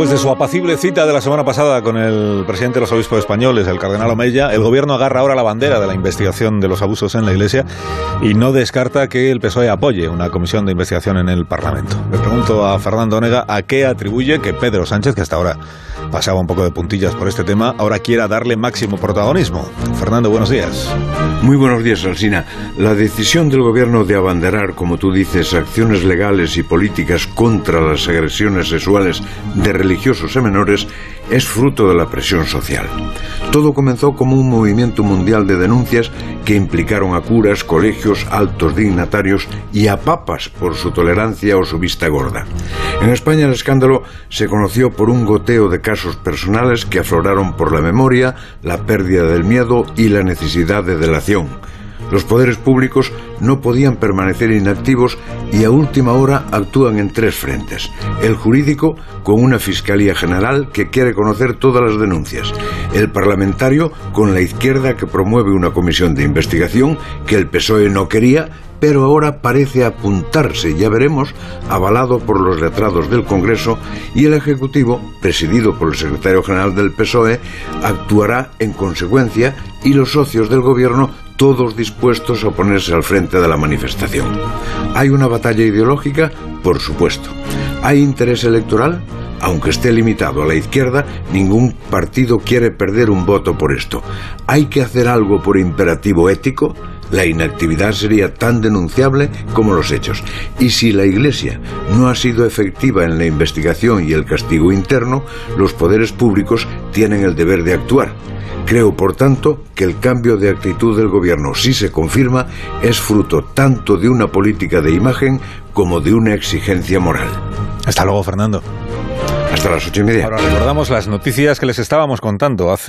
Después de su apacible cita de la semana pasada con el presidente de los obispos españoles, el cardenal Omeya, el gobierno agarra ahora la bandera de la investigación de los abusos en la Iglesia y no descarta que el PSOE apoye una comisión de investigación en el Parlamento. Le pregunto a Fernando Onega a qué atribuye que Pedro Sánchez, que hasta ahora pasaba un poco de puntillas por este tema, ahora quiera darle máximo protagonismo. Fernando, buenos días. Muy buenos días, Alsina. La decisión del gobierno de abanderar, como tú dices, acciones legales y políticas contra las agresiones sexuales de religiosos y menores es fruto de la presión social. Todo comenzó como un movimiento mundial de denuncias que implicaron a curas, colegios, altos dignatarios y a papas por su tolerancia o su vista gorda. En España el escándalo se conoció por un goteo de casos personales que afloraron por la memoria, la pérdida del miedo y la necesidad de delación los poderes públicos no podían permanecer inactivos y a última hora actúan en tres frentes. El jurídico, con una Fiscalía General que quiere conocer todas las denuncias. El parlamentario, con la izquierda que promueve una comisión de investigación que el PSOE no quería pero ahora parece apuntarse, ya veremos, avalado por los letrados del Congreso y el Ejecutivo, presidido por el secretario general del PSOE, actuará en consecuencia y los socios del Gobierno todos dispuestos a ponerse al frente de la manifestación. ¿Hay una batalla ideológica? Por supuesto. ¿Hay interés electoral? Aunque esté limitado a la izquierda, ningún partido quiere perder un voto por esto. ¿Hay que hacer algo por imperativo ético? La inactividad sería tan denunciable como los hechos. Y si la Iglesia no ha sido efectiva en la investigación y el castigo interno, los poderes públicos tienen el deber de actuar. Creo, por tanto, que el cambio de actitud del Gobierno, si se confirma, es fruto tanto de una política de imagen como de una exigencia moral. Hasta luego, Fernando. Hasta las ocho y media. Ahora recordamos las noticias que les estábamos contando hace